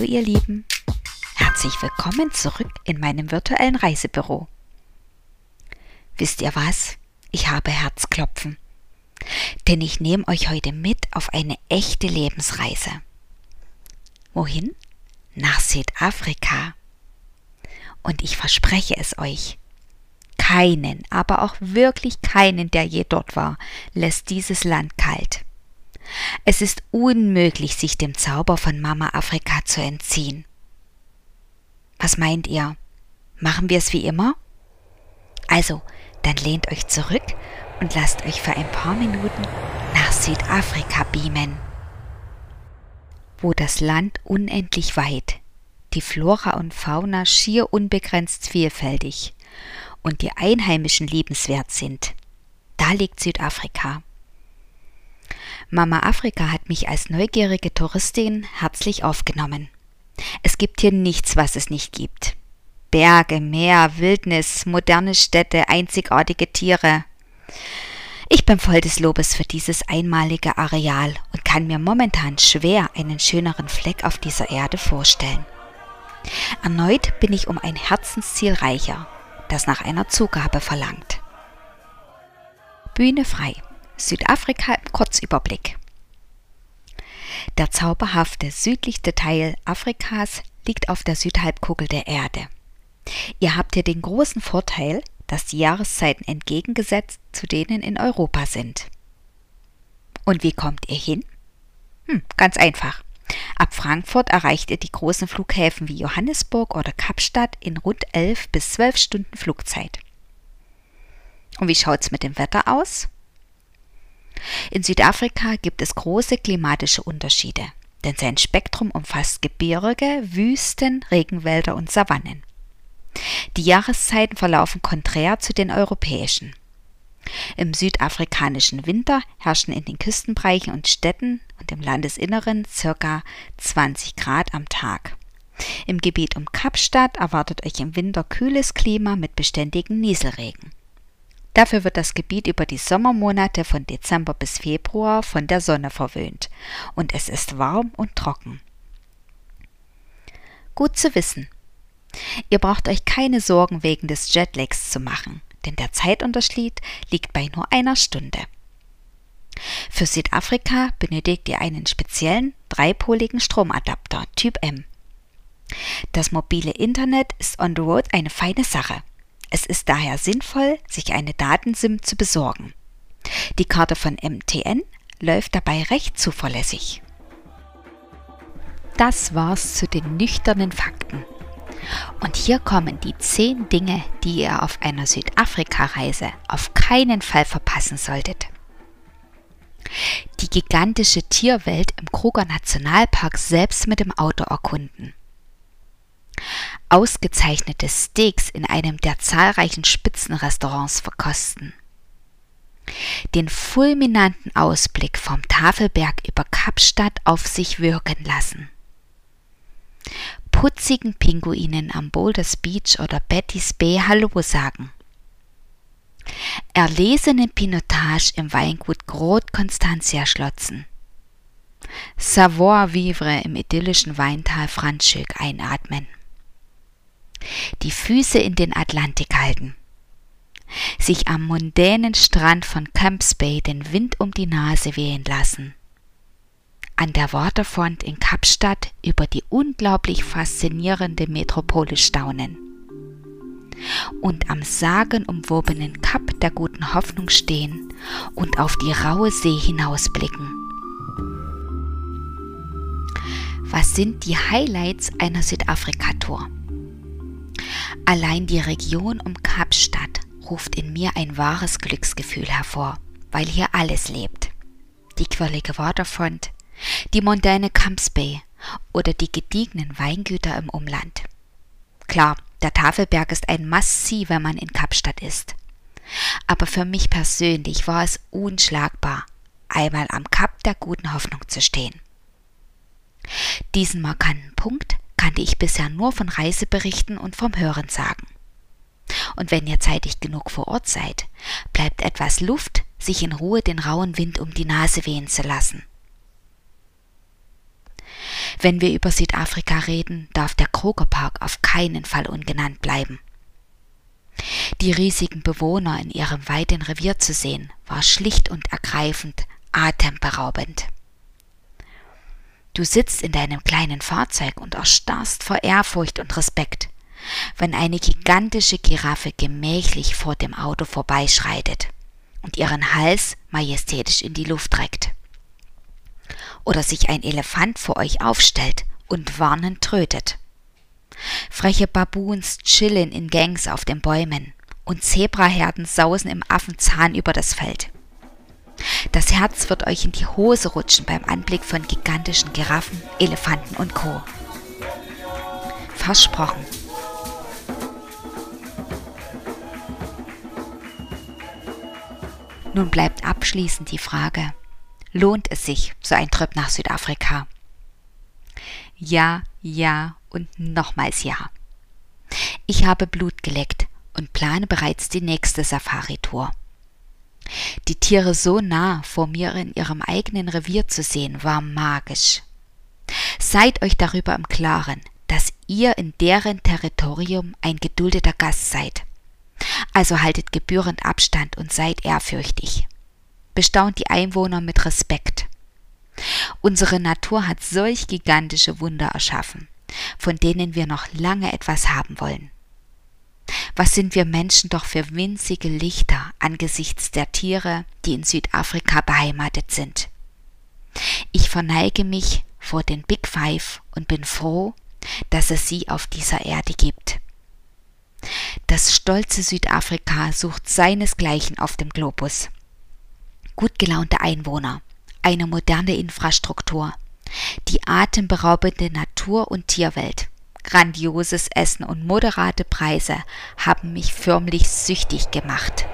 Hallo ihr Lieben, herzlich willkommen zurück in meinem virtuellen Reisebüro. Wisst ihr was? Ich habe Herzklopfen, denn ich nehme euch heute mit auf eine echte Lebensreise. Wohin? Nach Südafrika. Und ich verspreche es euch, keinen, aber auch wirklich keinen, der je dort war, lässt dieses Land kalt. Es ist unmöglich, sich dem Zauber von Mama Afrika zu entziehen. Was meint ihr? Machen wir es wie immer? Also, dann lehnt euch zurück und lasst euch für ein paar Minuten nach Südafrika beamen, wo das Land unendlich weit, die Flora und Fauna schier unbegrenzt vielfältig und die Einheimischen liebenswert sind. Da liegt Südafrika. Mama Afrika hat mich als neugierige Touristin herzlich aufgenommen. Es gibt hier nichts, was es nicht gibt. Berge, Meer, Wildnis, moderne Städte, einzigartige Tiere. Ich bin voll des Lobes für dieses einmalige Areal und kann mir momentan schwer einen schöneren Fleck auf dieser Erde vorstellen. Erneut bin ich um ein Herzensziel reicher, das nach einer Zugabe verlangt. Bühne frei. Südafrika im Kurzüberblick. Der zauberhafte südlichste Teil Afrikas liegt auf der Südhalbkugel der Erde. Ihr habt hier den großen Vorteil, dass die Jahreszeiten entgegengesetzt zu denen in Europa sind. Und wie kommt ihr hin? Hm, ganz einfach. Ab Frankfurt erreicht ihr die großen Flughäfen wie Johannesburg oder Kapstadt in rund 11 bis 12 Stunden Flugzeit. Und wie schaut's mit dem Wetter aus? In Südafrika gibt es große klimatische Unterschiede, denn sein Spektrum umfasst Gebirge, Wüsten, Regenwälder und Savannen. Die Jahreszeiten verlaufen konträr zu den europäischen. Im südafrikanischen Winter herrschen in den Küstenbereichen und Städten und im Landesinneren ca. 20 Grad am Tag. Im Gebiet um Kapstadt erwartet euch im Winter kühles Klima mit beständigen Nieselregen. Dafür wird das Gebiet über die Sommermonate von Dezember bis Februar von der Sonne verwöhnt und es ist warm und trocken. Gut zu wissen. Ihr braucht euch keine Sorgen wegen des Jetlags zu machen, denn der Zeitunterschied liegt bei nur einer Stunde. Für Südafrika benötigt ihr einen speziellen dreipoligen Stromadapter Typ M. Das mobile Internet ist on the road eine feine Sache. Es ist daher sinnvoll, sich eine Datensim zu besorgen. Die Karte von MTN läuft dabei recht zuverlässig. Das war's zu den nüchternen Fakten. Und hier kommen die 10 Dinge, die ihr auf einer Südafrika-Reise auf keinen Fall verpassen solltet. Die gigantische Tierwelt im Kruger Nationalpark selbst mit dem Auto erkunden ausgezeichnete Steaks in einem der zahlreichen Spitzenrestaurants verkosten. Den fulminanten Ausblick vom Tafelberg über Kapstadt auf sich wirken lassen. Putzigen Pinguinen am Boulders Beach oder Betty's Bay Hallo sagen. Erlesenen Pinotage im Weingut Groth Constantia schlotzen. Savoir vivre im idyllischen Weintal Franschöck einatmen die Füße in den Atlantik halten, sich am mondänen Strand von Camps Bay den Wind um die Nase wehen lassen, an der Waterfront in Kapstadt über die unglaublich faszinierende Metropole staunen und am sagenumwobenen Kap der guten Hoffnung stehen und auf die raue See hinausblicken. Was sind die Highlights einer Südafrika-Tour? Allein die Region um Kapstadt ruft in mir ein wahres Glücksgefühl hervor, weil hier alles lebt. Die quirlige Waterfront, die mondäne Camps Bay oder die gediegenen Weingüter im Umland. Klar, der Tafelberg ist ein Must-See, wenn man in Kapstadt ist. Aber für mich persönlich war es unschlagbar, einmal am Kap der guten Hoffnung zu stehen. Diesen markanten Punkt kannte ich bisher nur von Reiseberichten und vom Hören sagen. Und wenn ihr zeitig genug vor Ort seid, bleibt etwas Luft, sich in Ruhe den rauen Wind um die Nase wehen zu lassen. Wenn wir über Südafrika reden, darf der Krogerpark auf keinen Fall ungenannt bleiben. Die riesigen Bewohner in ihrem weiten Revier zu sehen, war schlicht und ergreifend atemberaubend. Du sitzt in deinem kleinen Fahrzeug und erstarrst vor Ehrfurcht und Respekt, wenn eine gigantische Giraffe gemächlich vor dem Auto vorbeischreitet und ihren Hals majestätisch in die Luft reckt. Oder sich ein Elefant vor euch aufstellt und warnend trötet. Freche Baboons chillen in Gangs auf den Bäumen und Zebraherden sausen im Affenzahn über das Feld. Das Herz wird euch in die Hose rutschen beim Anblick von gigantischen Giraffen, Elefanten und Co. Versprochen. Nun bleibt abschließend die Frage, lohnt es sich, so ein Trip nach Südafrika? Ja, ja und nochmals ja. Ich habe Blut geleckt und plane bereits die nächste Safari-Tour. Die Tiere so nah vor mir in ihrem eigenen Revier zu sehen, war magisch. Seid euch darüber im Klaren, dass ihr in deren Territorium ein geduldeter Gast seid. Also haltet gebührend Abstand und seid ehrfürchtig. Bestaunt die Einwohner mit Respekt. Unsere Natur hat solch gigantische Wunder erschaffen, von denen wir noch lange etwas haben wollen. Was sind wir Menschen doch für winzige Lichter angesichts der Tiere, die in Südafrika beheimatet sind. Ich verneige mich vor den Big Five und bin froh, dass es sie auf dieser Erde gibt. Das stolze Südafrika sucht seinesgleichen auf dem Globus. Gut gelaunte Einwohner, eine moderne Infrastruktur, die atemberaubende Natur- und Tierwelt, Grandioses Essen und moderate Preise haben mich förmlich süchtig gemacht.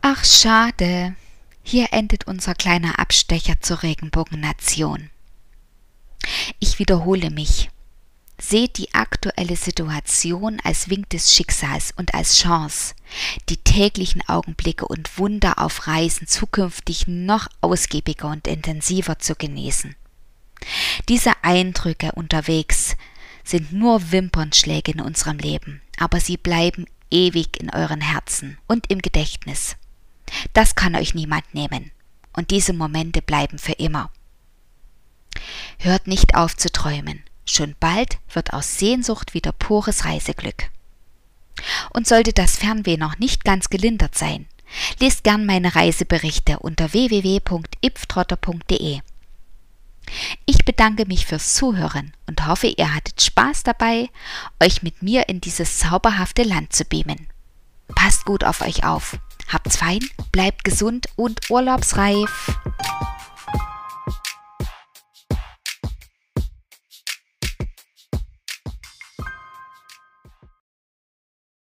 Ach schade, hier endet unser kleiner Abstecher zur Regenbogennation. Ich wiederhole mich. Seht die aktuelle Situation als Wink des Schicksals und als Chance, die täglichen Augenblicke und Wunder auf Reisen zukünftig noch ausgiebiger und intensiver zu genießen. Diese Eindrücke unterwegs sind nur Wimpernschläge in unserem Leben, aber sie bleiben ewig in euren Herzen und im Gedächtnis. Das kann euch niemand nehmen, und diese Momente bleiben für immer. Hört nicht auf zu träumen, Schon bald wird aus Sehnsucht wieder pures Reiseglück. Und sollte das Fernweh noch nicht ganz gelindert sein, lest gern meine Reiseberichte unter www.ipftrotter.de. Ich bedanke mich fürs Zuhören und hoffe, ihr hattet Spaß dabei, euch mit mir in dieses zauberhafte Land zu beamen. Passt gut auf euch auf, habt's fein, bleibt gesund und urlaubsreif.